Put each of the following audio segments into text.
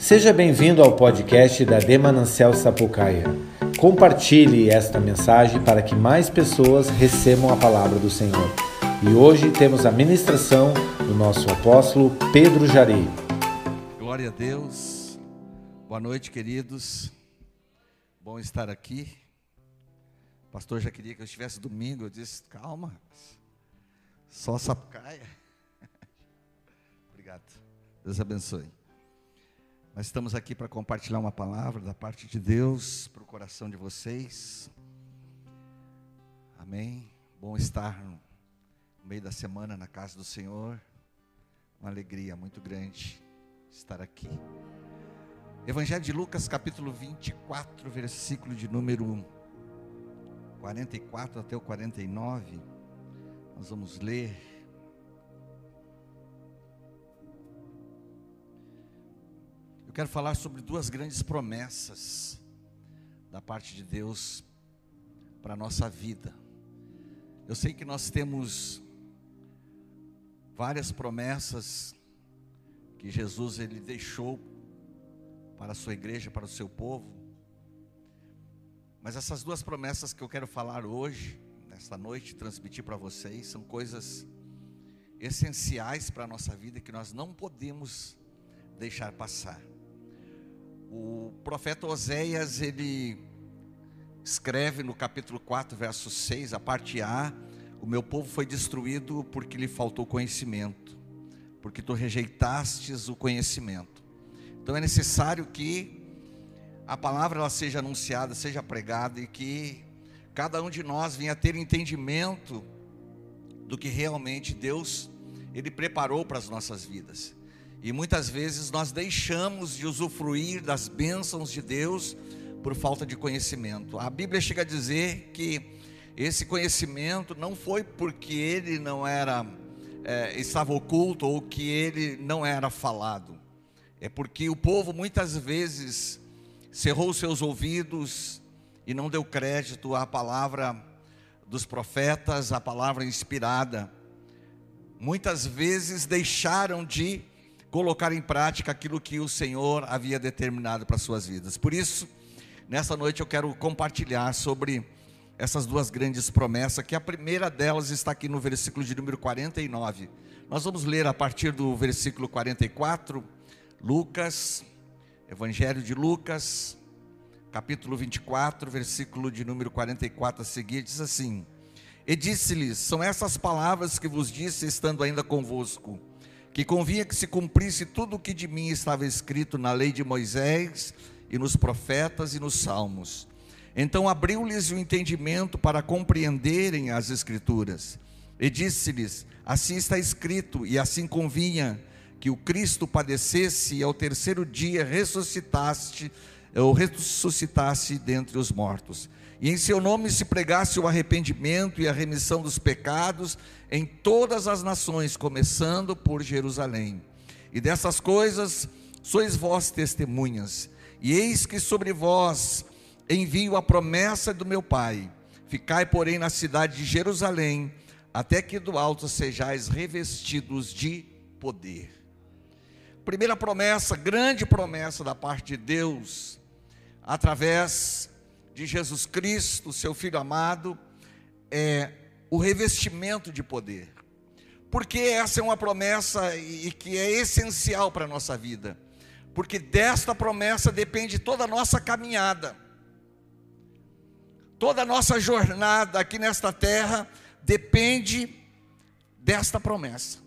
Seja bem-vindo ao podcast da Demanancial Sapucaia. Compartilhe esta mensagem para que mais pessoas recebam a palavra do Senhor. E hoje temos a ministração do nosso apóstolo Pedro Jari. Glória a Deus. Boa noite, queridos. Bom estar aqui. O pastor já queria que eu estivesse domingo. Eu disse: calma, só Sapucaia. Obrigado. Deus abençoe. Nós estamos aqui para compartilhar uma palavra da parte de Deus para o coração de vocês. Amém. Bom estar no meio da semana na casa do Senhor. Uma alegria muito grande estar aqui. Evangelho de Lucas, capítulo 24, versículo de número 44 até o 49. Nós vamos ler. Eu quero falar sobre duas grandes promessas da parte de Deus para a nossa vida. Eu sei que nós temos várias promessas que Jesus ele deixou para a sua igreja, para o seu povo. Mas essas duas promessas que eu quero falar hoje, nesta noite, transmitir para vocês, são coisas essenciais para a nossa vida que nós não podemos deixar passar. O profeta Oséias, ele escreve no capítulo 4, verso 6, a parte A: O meu povo foi destruído porque lhe faltou conhecimento, porque tu rejeitastes o conhecimento. Então é necessário que a palavra ela seja anunciada, seja pregada e que cada um de nós venha ter entendimento do que realmente Deus ele preparou para as nossas vidas. E muitas vezes nós deixamos de usufruir das bênçãos de Deus por falta de conhecimento. A Bíblia chega a dizer que esse conhecimento não foi porque ele não era é, estava oculto ou que ele não era falado. É porque o povo muitas vezes cerrou seus ouvidos e não deu crédito à palavra dos profetas, à palavra inspirada. Muitas vezes deixaram de colocar em prática aquilo que o Senhor havia determinado para suas vidas. Por isso, nessa noite eu quero compartilhar sobre essas duas grandes promessas, que a primeira delas está aqui no versículo de número 49. Nós vamos ler a partir do versículo 44, Lucas, Evangelho de Lucas, capítulo 24, versículo de número 44 a seguir, diz assim: E disse-lhes: São essas palavras que vos disse estando ainda convosco que convinha que se cumprisse tudo o que de mim estava escrito na lei de Moisés e nos profetas e nos salmos. Então abriu-lhes o entendimento para compreenderem as escrituras. E disse-lhes: Assim está escrito, e assim convinha que o Cristo padecesse e ao terceiro dia ressuscitasse, ou ressuscitasse dentre os mortos e em seu nome se pregasse o arrependimento e a remissão dos pecados em todas as nações, começando por Jerusalém. E dessas coisas sois vós testemunhas. E eis que sobre vós envio a promessa do meu Pai. Ficai, porém, na cidade de Jerusalém, até que do alto sejais revestidos de poder. Primeira promessa, grande promessa da parte de Deus, através de Jesus Cristo, seu Filho amado, é o revestimento de poder. Porque essa é uma promessa e que é essencial para a nossa vida. Porque desta promessa depende toda a nossa caminhada. Toda a nossa jornada aqui nesta terra depende desta promessa.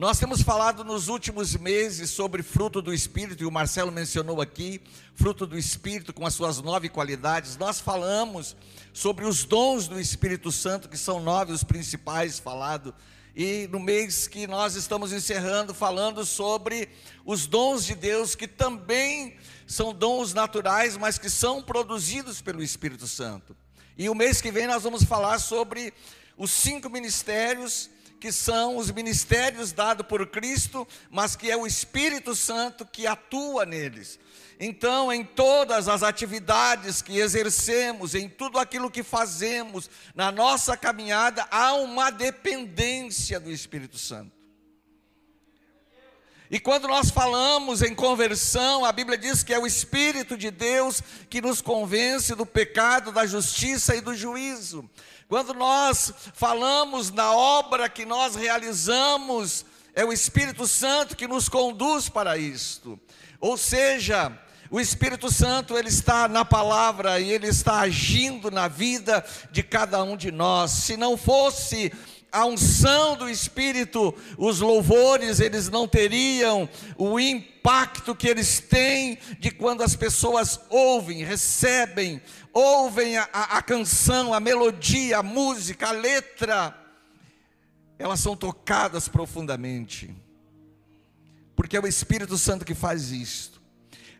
Nós temos falado nos últimos meses sobre fruto do Espírito, e o Marcelo mencionou aqui, fruto do Espírito com as suas nove qualidades. Nós falamos sobre os dons do Espírito Santo, que são nove, os principais falados. E no mês que nós estamos encerrando, falando sobre os dons de Deus, que também são dons naturais, mas que são produzidos pelo Espírito Santo. E o mês que vem nós vamos falar sobre os cinco ministérios que são os ministérios dados por Cristo, mas que é o Espírito Santo que atua neles. Então, em todas as atividades que exercemos, em tudo aquilo que fazemos na nossa caminhada, há uma dependência do Espírito Santo. E quando nós falamos em conversão, a Bíblia diz que é o Espírito de Deus que nos convence do pecado, da justiça e do juízo. Quando nós falamos na obra que nós realizamos, é o Espírito Santo que nos conduz para isto. Ou seja, o Espírito Santo, ele está na palavra e ele está agindo na vida de cada um de nós. Se não fosse a unção do Espírito, os louvores, eles não teriam o impacto que eles têm de quando as pessoas ouvem, recebem, ouvem a, a, a canção, a melodia, a música, a letra, elas são tocadas profundamente, porque é o Espírito Santo que faz isto.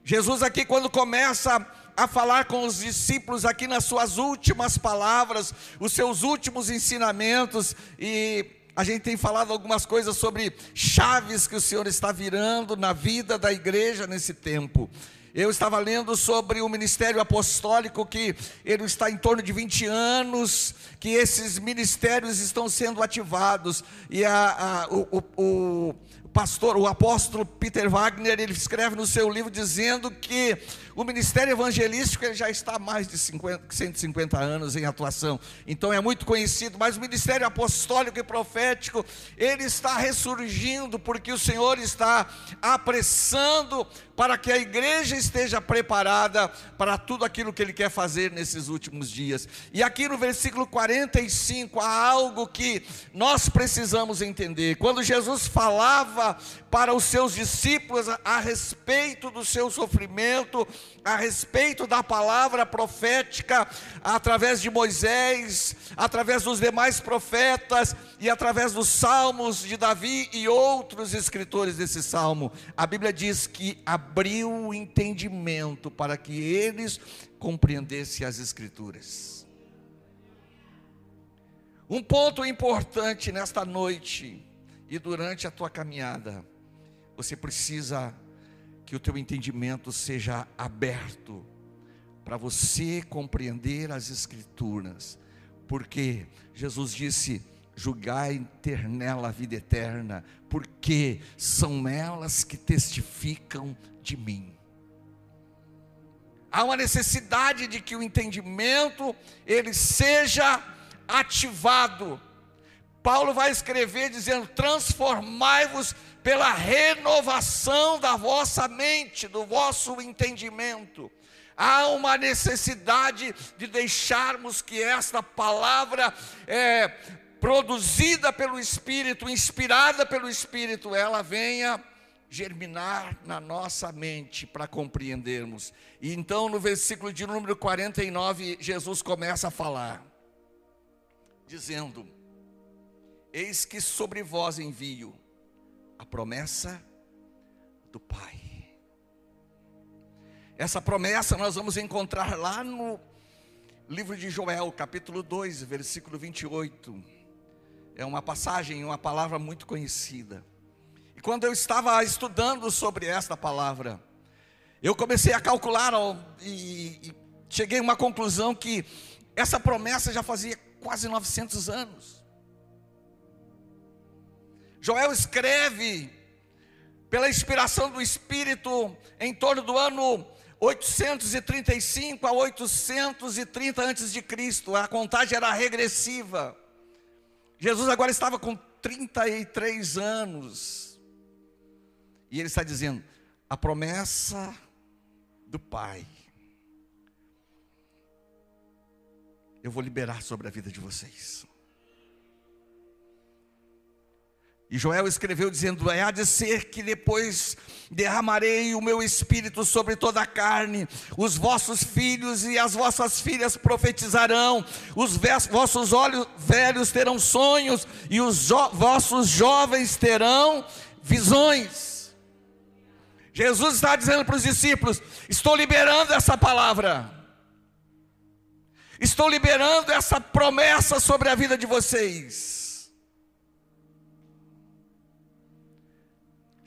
Jesus, aqui, quando começa a falar com os discípulos aqui nas suas últimas palavras, os seus últimos ensinamentos, e a gente tem falado algumas coisas sobre chaves que o Senhor está virando na vida da igreja nesse tempo. Eu estava lendo sobre o ministério apostólico, que ele está em torno de 20 anos, que esses ministérios estão sendo ativados, e a, a, o, o, pastor, o apóstolo Peter Wagner, ele escreve no seu livro dizendo que o ministério evangelístico ele já está há mais de 50, 150 anos em atuação, então é muito conhecido, mas o ministério apostólico e profético, ele está ressurgindo, porque o Senhor está apressando para que a igreja esteja preparada para tudo aquilo que Ele quer fazer nesses últimos dias. E aqui no versículo 45 há algo que nós precisamos entender. Quando Jesus falava para os seus discípulos a, a respeito do seu sofrimento, a respeito da palavra profética através de Moisés, através dos demais profetas e através dos salmos de Davi e outros escritores desse salmo. A Bíblia diz que abriu o entendimento para que eles compreendessem as escrituras. Um ponto importante nesta noite e durante a tua caminhada, você precisa que o teu entendimento seja aberto para você compreender as Escrituras, porque Jesus disse: julgai ter nela a vida eterna, porque são elas que testificam de mim. Há uma necessidade de que o entendimento ele seja ativado. Paulo vai escrever dizendo: transformai-vos pela renovação da vossa mente, do vosso entendimento. Há uma necessidade de deixarmos que esta palavra é, produzida pelo Espírito, inspirada pelo Espírito, ela venha germinar na nossa mente para compreendermos. E então no versículo de número 49, Jesus começa a falar, dizendo: Eis que sobre vós envio a promessa do Pai. Essa promessa nós vamos encontrar lá no livro de Joel, capítulo 2, versículo 28. É uma passagem, uma palavra muito conhecida. E quando eu estava estudando sobre esta palavra, eu comecei a calcular e, e cheguei a uma conclusão que essa promessa já fazia quase 900 anos. Joel escreve, pela inspiração do Espírito, em torno do ano 835 a 830 antes de Cristo. A contagem era regressiva. Jesus agora estava com 33 anos. E ele está dizendo: a promessa do Pai. Eu vou liberar sobre a vida de vocês. E Joel escreveu dizendo: É há de ser que depois derramarei o meu espírito sobre toda a carne, os vossos filhos e as vossas filhas profetizarão, os vossos olhos velhos terão sonhos, e os jo vossos jovens terão visões. Jesus está dizendo para os discípulos: Estou liberando essa palavra, estou liberando essa promessa sobre a vida de vocês.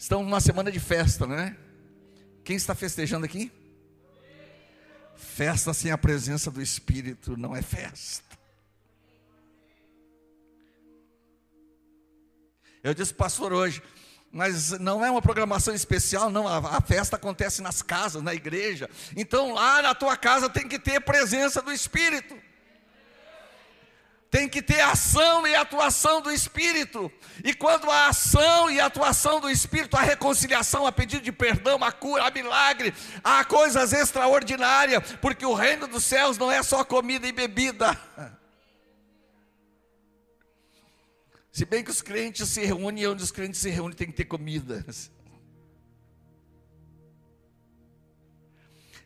Estamos numa semana de festa, não é? Quem está festejando aqui? Festa sem a presença do Espírito não é festa. Eu disse, pastor, hoje, mas não é uma programação especial, não. A, a, festa acontece nas casas, na igreja. Então lá na tua casa tem que ter presença do Espírito. Tem que ter ação e atuação do Espírito. E quando a ação e atuação do Espírito, a reconciliação, a pedido de perdão, a cura, a milagre, há coisas extraordinárias, porque o reino dos céus não é só comida e bebida. Se bem que os crentes se reúnem, e onde os crentes se reúnem tem que ter comida.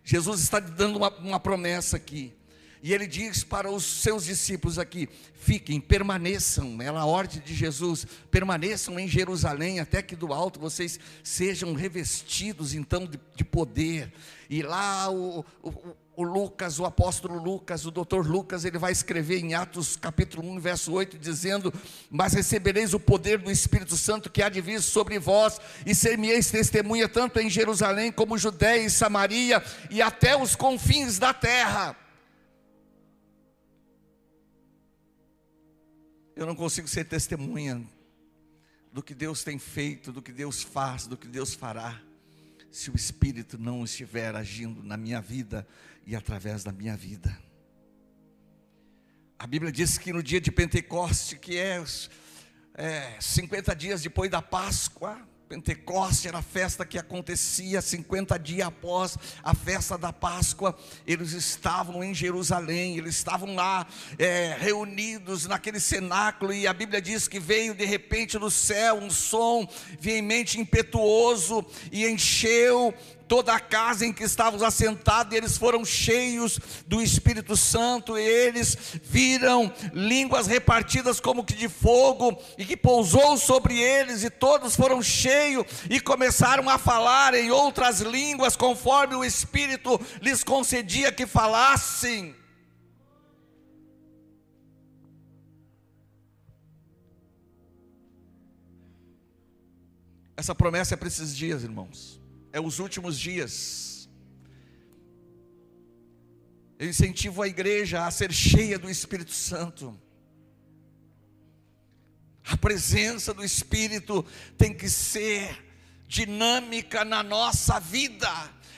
Jesus está dando uma, uma promessa aqui. E ele diz para os seus discípulos aqui: fiquem, permaneçam, é a ordem de Jesus, permaneçam em Jerusalém, até que do alto vocês sejam revestidos então de, de poder. E lá o, o, o Lucas, o apóstolo Lucas, o doutor Lucas, ele vai escrever em Atos capítulo 1, verso 8, dizendo: Mas recebereis o poder do Espírito Santo que há de vir sobre vós, e ser-me-eis testemunha tanto em Jerusalém como Judéia e Samaria, e até os confins da terra. Eu não consigo ser testemunha do que Deus tem feito, do que Deus faz, do que Deus fará, se o Espírito não estiver agindo na minha vida e através da minha vida. A Bíblia diz que no dia de Pentecoste, que é, é 50 dias depois da Páscoa, Pentecoste era a festa que acontecia 50 dias após a festa da Páscoa. Eles estavam em Jerusalém, eles estavam lá é, reunidos naquele cenáculo, e a Bíblia diz que veio de repente do céu um som veemente impetuoso e encheu toda a casa em que estavam assentados, eles foram cheios do Espírito Santo, e eles viram línguas repartidas como que de fogo, e que pousou sobre eles, e todos foram cheios, e começaram a falar em outras línguas, conforme o Espírito lhes concedia que falassem. Essa promessa é para esses dias, irmãos é os últimos dias. Eu incentivo a igreja a ser cheia do Espírito Santo. A presença do Espírito tem que ser dinâmica na nossa vida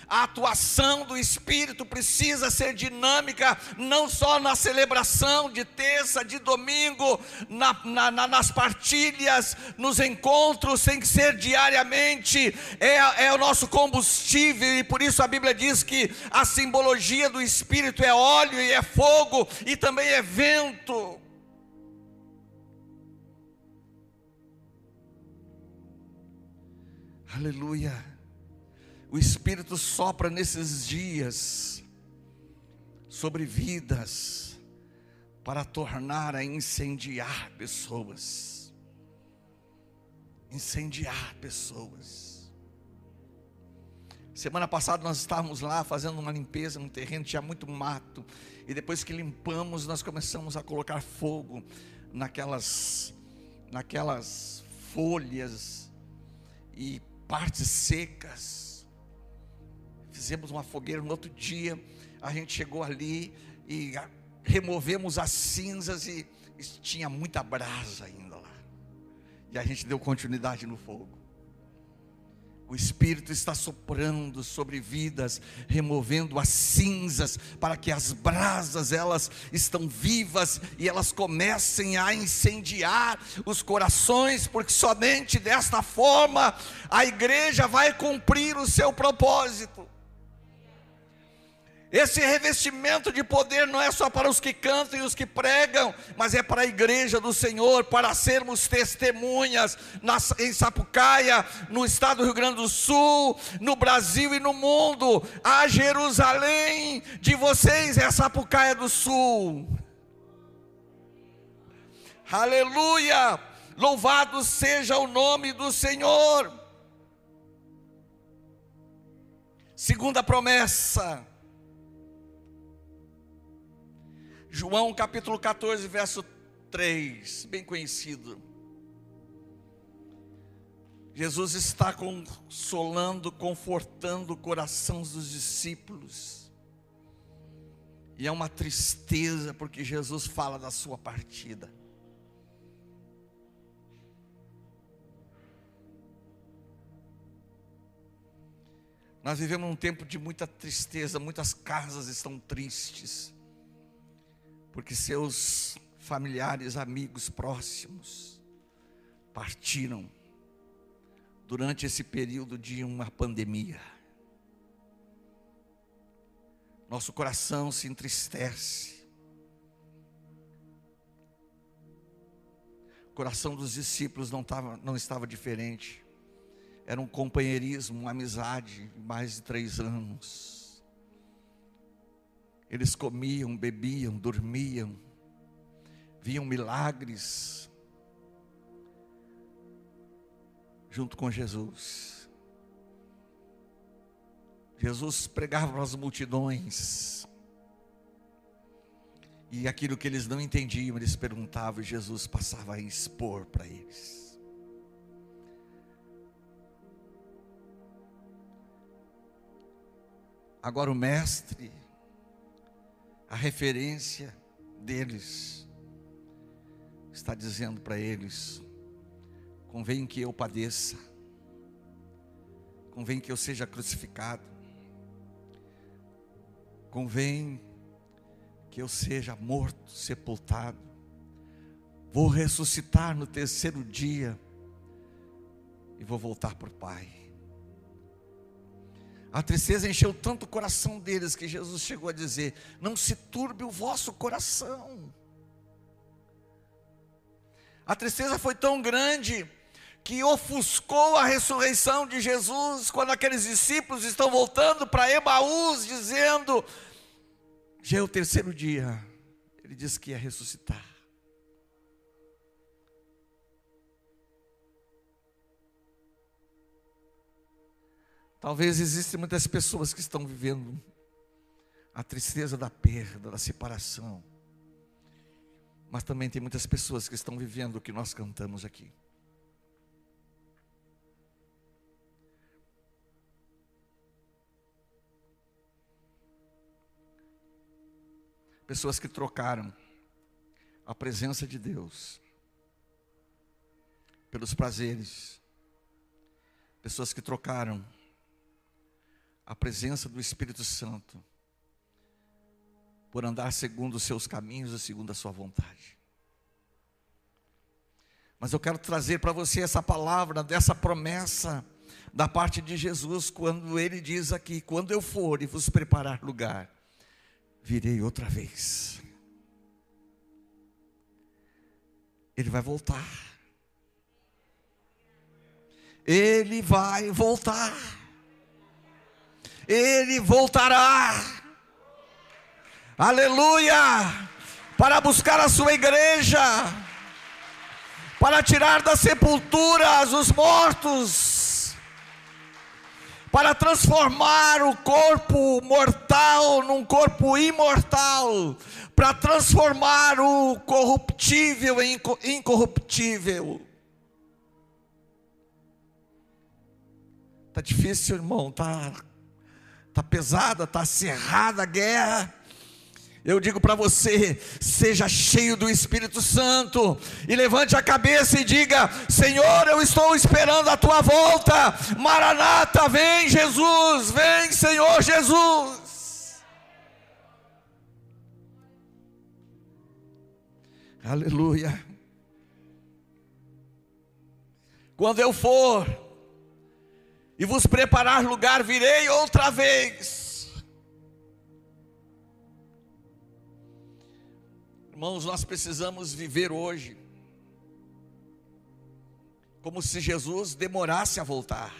a atuação do Espírito precisa ser dinâmica, não só na celebração de terça, de domingo, na, na, nas partilhas, nos encontros, tem que ser diariamente, é, é o nosso combustível, e por isso a Bíblia diz que a simbologia do Espírito é óleo e é fogo e também é vento. Aleluia o Espírito sopra nesses dias sobre vidas para tornar a incendiar pessoas. Incendiar pessoas. Semana passada nós estávamos lá fazendo uma limpeza no terreno, tinha muito mato, e depois que limpamos, nós começamos a colocar fogo naquelas naquelas folhas e partes secas fizemos uma fogueira no outro dia, a gente chegou ali e removemos as cinzas e, tinha muita brasa ainda lá. E a gente deu continuidade no fogo. O Espírito está soprando sobre vidas, removendo as cinzas, para que as brasas elas estão vivas e elas comecem a incendiar os corações, porque somente desta forma a igreja vai cumprir o seu propósito. Esse revestimento de poder não é só para os que cantam e os que pregam, mas é para a igreja do Senhor, para sermos testemunhas em Sapucaia, no estado do Rio Grande do Sul, no Brasil e no mundo. A Jerusalém de vocês é Sapucaia do Sul. Aleluia! Louvado seja o nome do Senhor. Segunda promessa João capítulo 14, verso 3, bem conhecido. Jesus está consolando, confortando o coração dos discípulos. E é uma tristeza porque Jesus fala da sua partida. Nós vivemos um tempo de muita tristeza, muitas casas estão tristes, porque seus familiares, amigos próximos partiram durante esse período de uma pandemia. Nosso coração se entristece. O coração dos discípulos não, não estava diferente. Era um companheirismo, uma amizade, mais de três anos. Eles comiam, bebiam, dormiam, viam milagres junto com Jesus. Jesus pregava para as multidões. E aquilo que eles não entendiam, eles perguntavam, e Jesus passava a expor para eles. Agora o mestre, a referência deles, está dizendo para eles: convém que eu padeça, convém que eu seja crucificado, convém que eu seja morto, sepultado, vou ressuscitar no terceiro dia e vou voltar para o Pai. A tristeza encheu tanto o coração deles que Jesus chegou a dizer: Não se turbe o vosso coração. A tristeza foi tão grande que ofuscou a ressurreição de Jesus quando aqueles discípulos estão voltando para Emaús, dizendo: Já é o terceiro dia. Ele disse que ia ressuscitar. Talvez existem muitas pessoas que estão vivendo a tristeza da perda, da separação. Mas também tem muitas pessoas que estão vivendo o que nós cantamos aqui. Pessoas que trocaram a presença de Deus pelos prazeres. Pessoas que trocaram a presença do Espírito Santo, por andar segundo os seus caminhos e segundo a sua vontade. Mas eu quero trazer para você essa palavra, dessa promessa da parte de Jesus, quando ele diz aqui: quando eu for e vos preparar lugar, virei outra vez. Ele vai voltar. Ele vai voltar ele voltará. Aleluia! Para buscar a sua igreja, para tirar das sepulturas os mortos, para transformar o corpo mortal num corpo imortal, para transformar o corruptível em incorruptível. Tá difícil, irmão, tá está pesada, está cerrada a guerra. Eu digo para você: seja cheio do Espírito Santo e levante a cabeça e diga: Senhor, eu estou esperando a tua volta. Maranata, vem Jesus, vem Senhor Jesus. Aleluia. Quando eu for e vos preparar lugar, virei outra vez. Irmãos, nós precisamos viver hoje como se Jesus demorasse a voltar,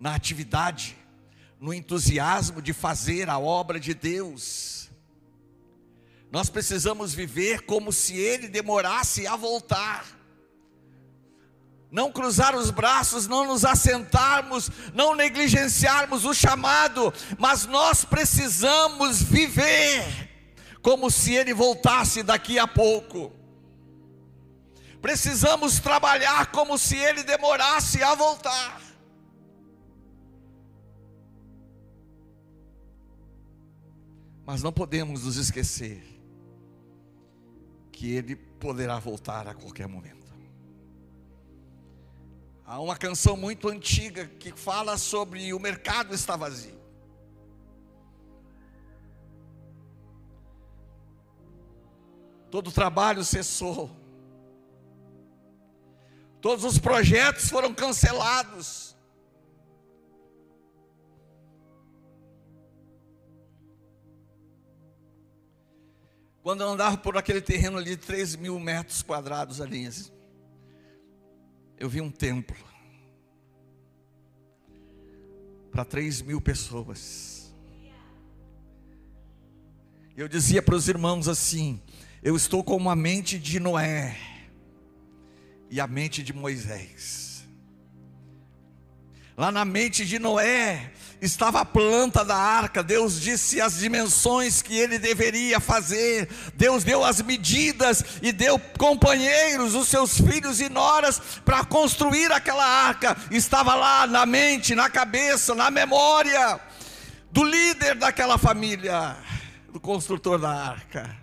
na atividade, no entusiasmo de fazer a obra de Deus. Nós precisamos viver como se Ele demorasse a voltar não cruzar os braços, não nos assentarmos, não negligenciarmos o chamado, mas nós precisamos viver como se ele voltasse daqui a pouco. Precisamos trabalhar como se ele demorasse a voltar. Mas não podemos nos esquecer que ele poderá voltar a qualquer momento. Há uma canção muito antiga que fala sobre o mercado está vazio. Todo trabalho cessou. Todos os projetos foram cancelados. Quando eu andava por aquele terreno ali de 3 mil metros quadrados ali, eu vi um templo para 3 mil pessoas. Eu dizia para os irmãos assim: eu estou com a mente de Noé e a mente de Moisés. Lá na mente de Noé estava a planta da arca, Deus disse as dimensões que ele deveria fazer, Deus deu as medidas e deu companheiros, os seus filhos e noras, para construir aquela arca, estava lá na mente, na cabeça, na memória do líder daquela família, do construtor da arca.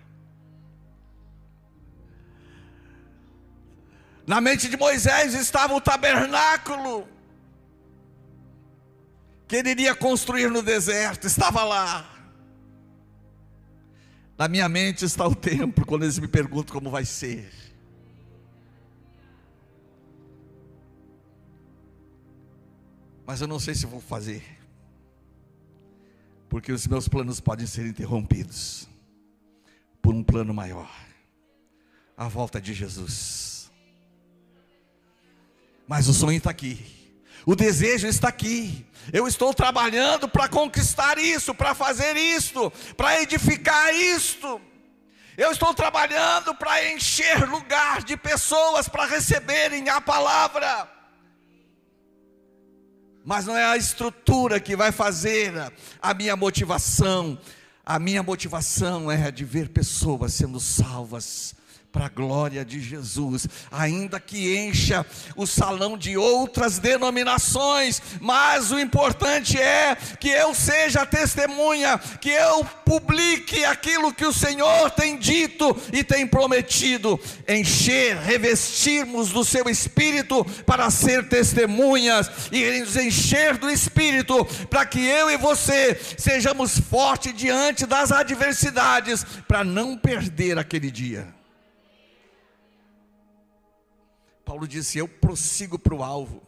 Na mente de Moisés estava o tabernáculo que ele iria construir no deserto, estava lá. Na minha mente está o templo, quando eles me perguntam como vai ser. Mas eu não sei se vou fazer, porque os meus planos podem ser interrompidos por um plano maior a volta de Jesus. Mas o sonho está aqui, o desejo está aqui. Eu estou trabalhando para conquistar isso, para fazer isto, para edificar isto. Eu estou trabalhando para encher lugar de pessoas para receberem a palavra. Mas não é a estrutura que vai fazer a minha motivação. A minha motivação é a de ver pessoas sendo salvas, para a glória de Jesus, ainda que encha o salão de outras denominações, mas o importante é que eu seja testemunha, que eu publique aquilo que o Senhor tem dito e tem prometido, encher, revestirmos do seu espírito para ser testemunhas e nos encher do espírito para que eu e você sejamos fortes diante das adversidades, para não perder aquele dia. Paulo disse: Eu prossigo para o alvo.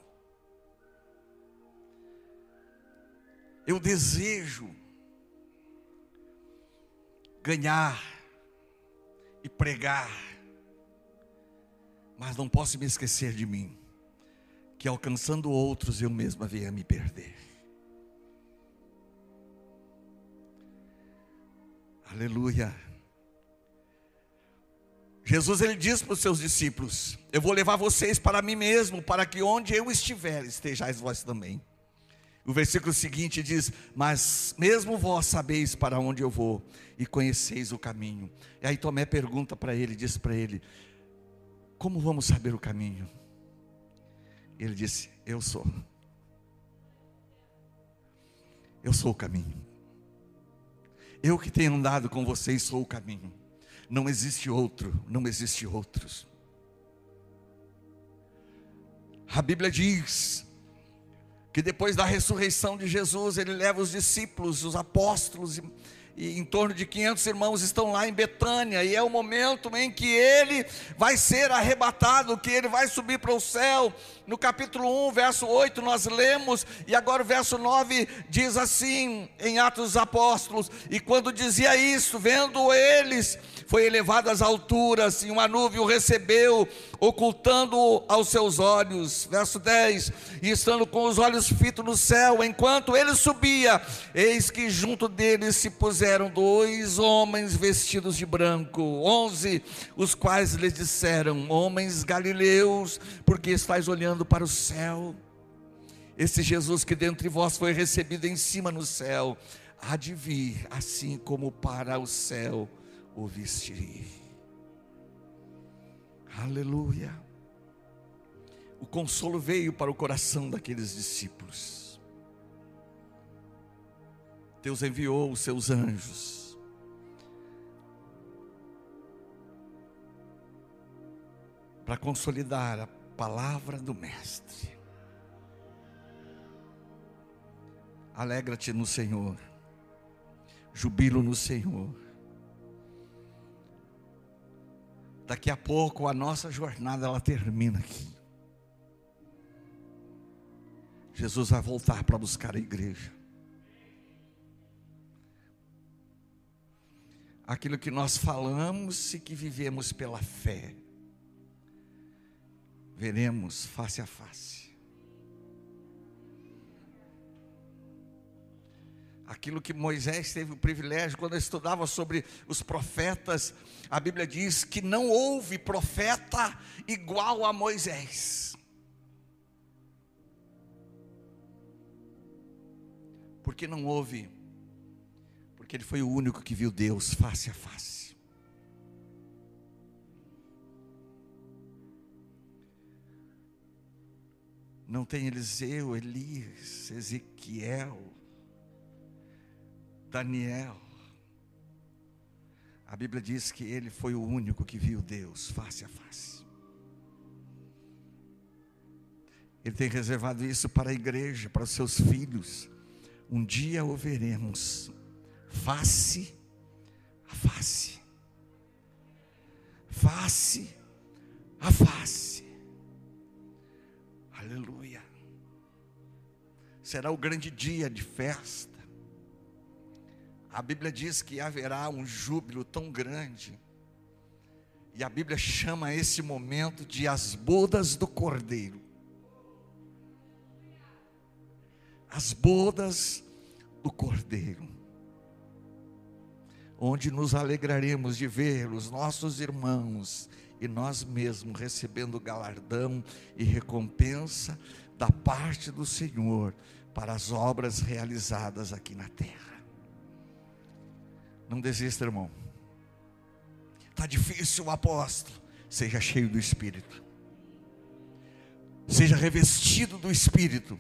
Eu desejo ganhar e pregar, mas não posso me esquecer de mim, que alcançando outros eu mesma venha me perder. Aleluia. Jesus ele diz para os seus discípulos: Eu vou levar vocês para mim mesmo, para que onde eu estiver, estejais vós também. O versículo seguinte diz: Mas mesmo vós sabeis para onde eu vou e conheceis o caminho. E aí Tomé pergunta para ele, diz para ele: Como vamos saber o caminho? Ele disse: Eu sou. Eu sou o caminho. Eu que tenho andado com vocês sou o caminho. Não existe outro, não existe outros. A Bíblia diz que depois da ressurreição de Jesus, ele leva os discípulos, os apóstolos, e em torno de 500 irmãos estão lá em Betânia, e é o momento em que ele vai ser arrebatado, que ele vai subir para o céu. No capítulo 1, verso 8, nós lemos, e agora o verso 9 diz assim, em Atos dos Apóstolos: E quando dizia isso, vendo eles foi elevado às alturas, e uma nuvem o recebeu, ocultando-o aos seus olhos. Verso 10: E estando com os olhos fitos no céu, enquanto ele subia, eis que junto dele se puseram dois homens vestidos de branco. 11: Os quais lhe disseram: Homens galileus, porque estáis olhando para o céu? Esse Jesus que dentre vós foi recebido em cima no céu, há de vir, assim como para o céu o vestirei. Aleluia. O consolo veio para o coração daqueles discípulos. Deus enviou os seus anjos. Para consolidar a palavra do Mestre. Alegra-te no Senhor, jubilo no Senhor Daqui a pouco a nossa jornada ela termina aqui. Jesus vai voltar para buscar a igreja. Aquilo que nós falamos e que vivemos pela fé, veremos face a face. Aquilo que Moisés teve o privilégio, quando eu estudava sobre os profetas, a Bíblia diz que não houve profeta igual a Moisés. Porque não houve, porque ele foi o único que viu Deus face a face. Não tem Eliseu, Elias, Ezequiel, Daniel. A Bíblia diz que ele foi o único que viu Deus face a face. Ele tem reservado isso para a igreja, para os seus filhos. Um dia o veremos face a face. Face a face. Aleluia. Será o grande dia de festa a Bíblia diz que haverá um júbilo tão grande. E a Bíblia chama esse momento de as bodas do Cordeiro. As bodas do Cordeiro. Onde nos alegraremos de ver os nossos irmãos e nós mesmos recebendo galardão e recompensa da parte do Senhor para as obras realizadas aqui na terra. Não desista, irmão. Está difícil, apóstolo. Seja cheio do Espírito. Seja revestido do Espírito.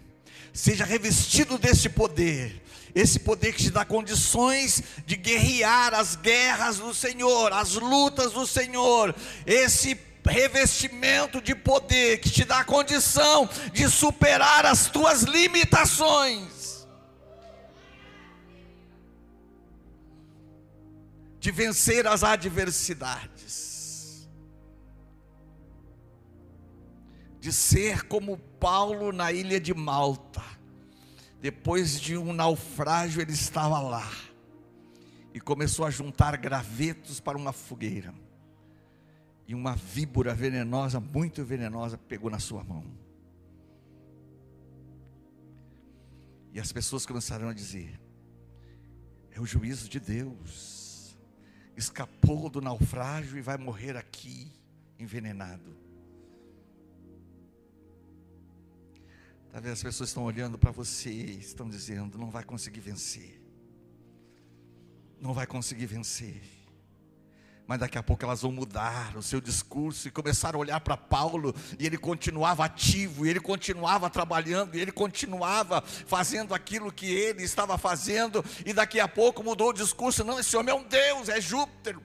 Seja revestido desse poder. Esse poder que te dá condições de guerrear as guerras do Senhor, as lutas do Senhor. Esse revestimento de poder que te dá condição de superar as tuas limitações. De vencer as adversidades, de ser como Paulo na ilha de Malta. Depois de um naufrágio, ele estava lá e começou a juntar gravetos para uma fogueira. E uma víbora venenosa, muito venenosa, pegou na sua mão. E as pessoas começaram a dizer: é o juízo de Deus escapou do naufrágio e vai morrer aqui, envenenado. Talvez as pessoas estão olhando para você estão dizendo: não vai conseguir vencer. Não vai conseguir vencer mas daqui a pouco elas vão mudar o seu discurso e começar a olhar para Paulo, e ele continuava ativo, e ele continuava trabalhando, e ele continuava fazendo aquilo que ele estava fazendo, e daqui a pouco mudou o discurso: não, esse homem é um Deus, é Júpiter.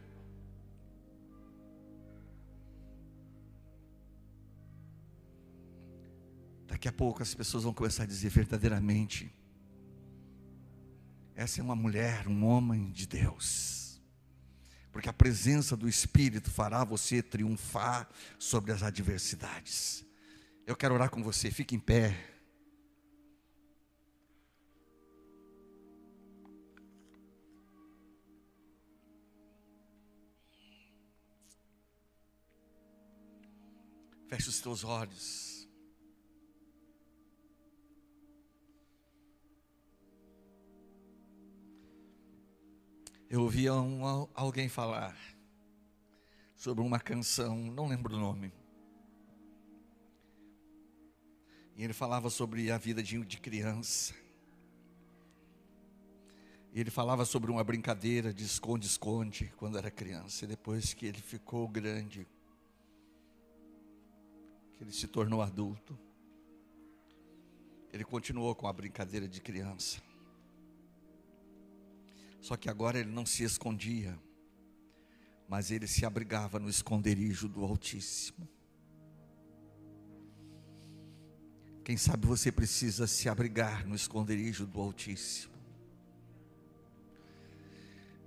Daqui a pouco as pessoas vão começar a dizer verdadeiramente: essa é uma mulher, um homem de Deus porque a presença do Espírito fará você triunfar sobre as adversidades. Eu quero orar com você, fique em pé. Feche os teus olhos. Eu ouvia um, alguém falar sobre uma canção, não lembro o nome. E ele falava sobre a vida de, de criança. E ele falava sobre uma brincadeira de esconde-esconde quando era criança. E depois que ele ficou grande, que ele se tornou adulto, ele continuou com a brincadeira de criança. Só que agora ele não se escondia, mas ele se abrigava no esconderijo do Altíssimo. Quem sabe você precisa se abrigar no esconderijo do Altíssimo.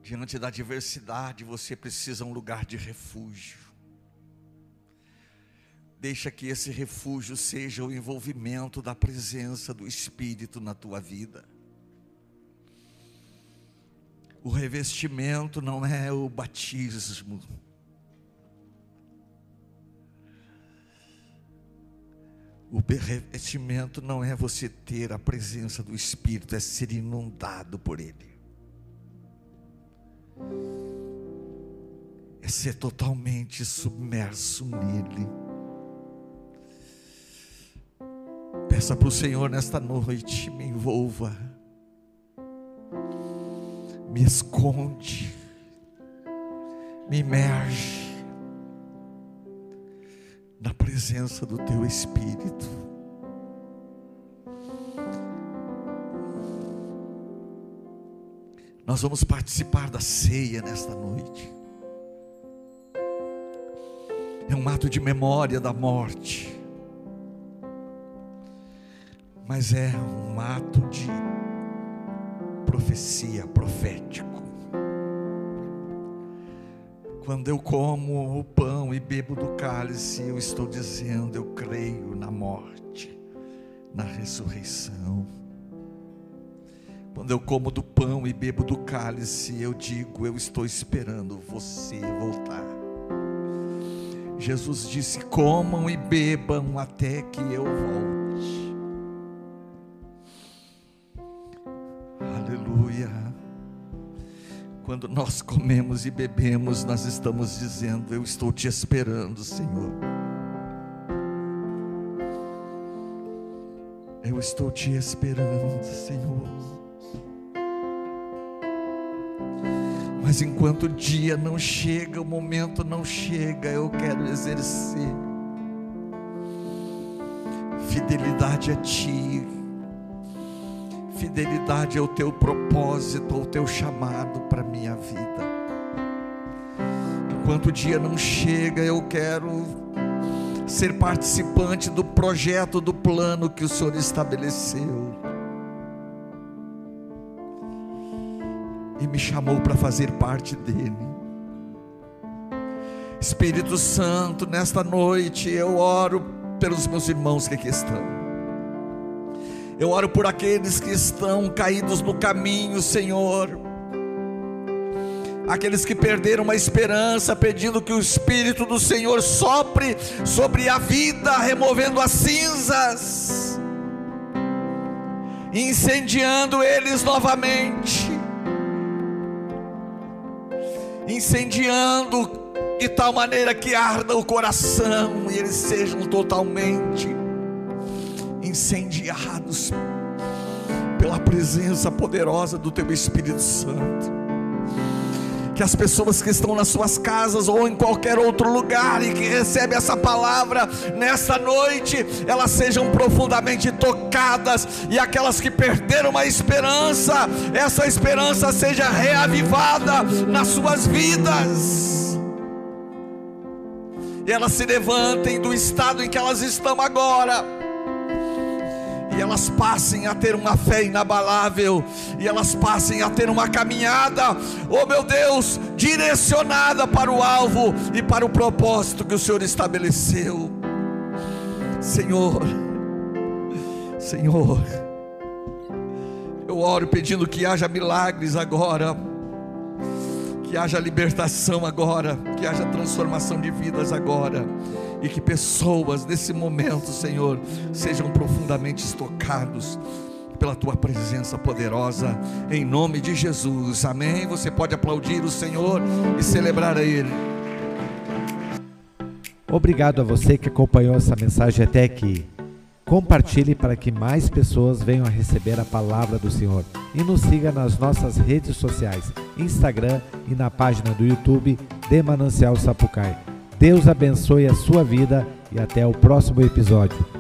Diante da adversidade, você precisa um lugar de refúgio. Deixa que esse refúgio seja o envolvimento da presença do Espírito na tua vida. O revestimento não é o batismo. O revestimento não é você ter a presença do Espírito, é ser inundado por Ele. É ser totalmente submerso nele. Peça para o Senhor nesta noite, me envolva, me esconde, me imerge na presença do Teu Espírito. Nós vamos participar da ceia nesta noite. É um ato de memória da morte mas é um ato de profecia, profético. Quando eu como o pão e bebo do cálice, eu estou dizendo, eu creio na morte, na ressurreição. Quando eu como do pão e bebo do cálice, eu digo, eu estou esperando você voltar. Jesus disse: comam e bebam até que eu volte. Quando nós comemos e bebemos, nós estamos dizendo: Eu estou te esperando, Senhor. Eu estou te esperando, Senhor. Mas enquanto o dia não chega, o momento não chega, eu quero exercer fidelidade a Ti Fidelidade é o teu propósito, o teu chamado para minha vida. Enquanto o dia não chega, eu quero ser participante do projeto, do plano que o Senhor estabeleceu. E me chamou para fazer parte dele. Espírito Santo, nesta noite eu oro pelos meus irmãos que aqui estão. Eu oro por aqueles que estão caídos no caminho, Senhor. Aqueles que perderam a esperança, pedindo que o Espírito do Senhor sopre sobre a vida, removendo as cinzas, incendiando eles novamente, incendiando de tal maneira que arda o coração e eles sejam totalmente incendiados pela presença poderosa do Teu Espírito Santo. Que as pessoas que estão nas suas casas ou em qualquer outro lugar e que recebem essa palavra nesta noite, elas sejam profundamente tocadas e aquelas que perderam a esperança, essa esperança seja reavivada nas suas vidas. E elas se levantem do estado em que elas estão agora elas passem a ter uma fé inabalável, e elas passem a ter uma caminhada, oh meu Deus, direcionada para o alvo e para o propósito que o Senhor estabeleceu. Senhor, Senhor, eu oro pedindo que haja milagres agora, que haja libertação agora, que haja transformação de vidas agora e que pessoas nesse momento, Senhor, sejam profundamente tocados pela tua presença poderosa, em nome de Jesus, amém. Você pode aplaudir o Senhor e celebrar a Ele. Obrigado a você que acompanhou essa mensagem até aqui. Compartilhe para que mais pessoas venham a receber a palavra do Senhor. E nos siga nas nossas redes sociais, Instagram e na página do YouTube de Manancial Sapucai. Deus abençoe a sua vida e até o próximo episódio.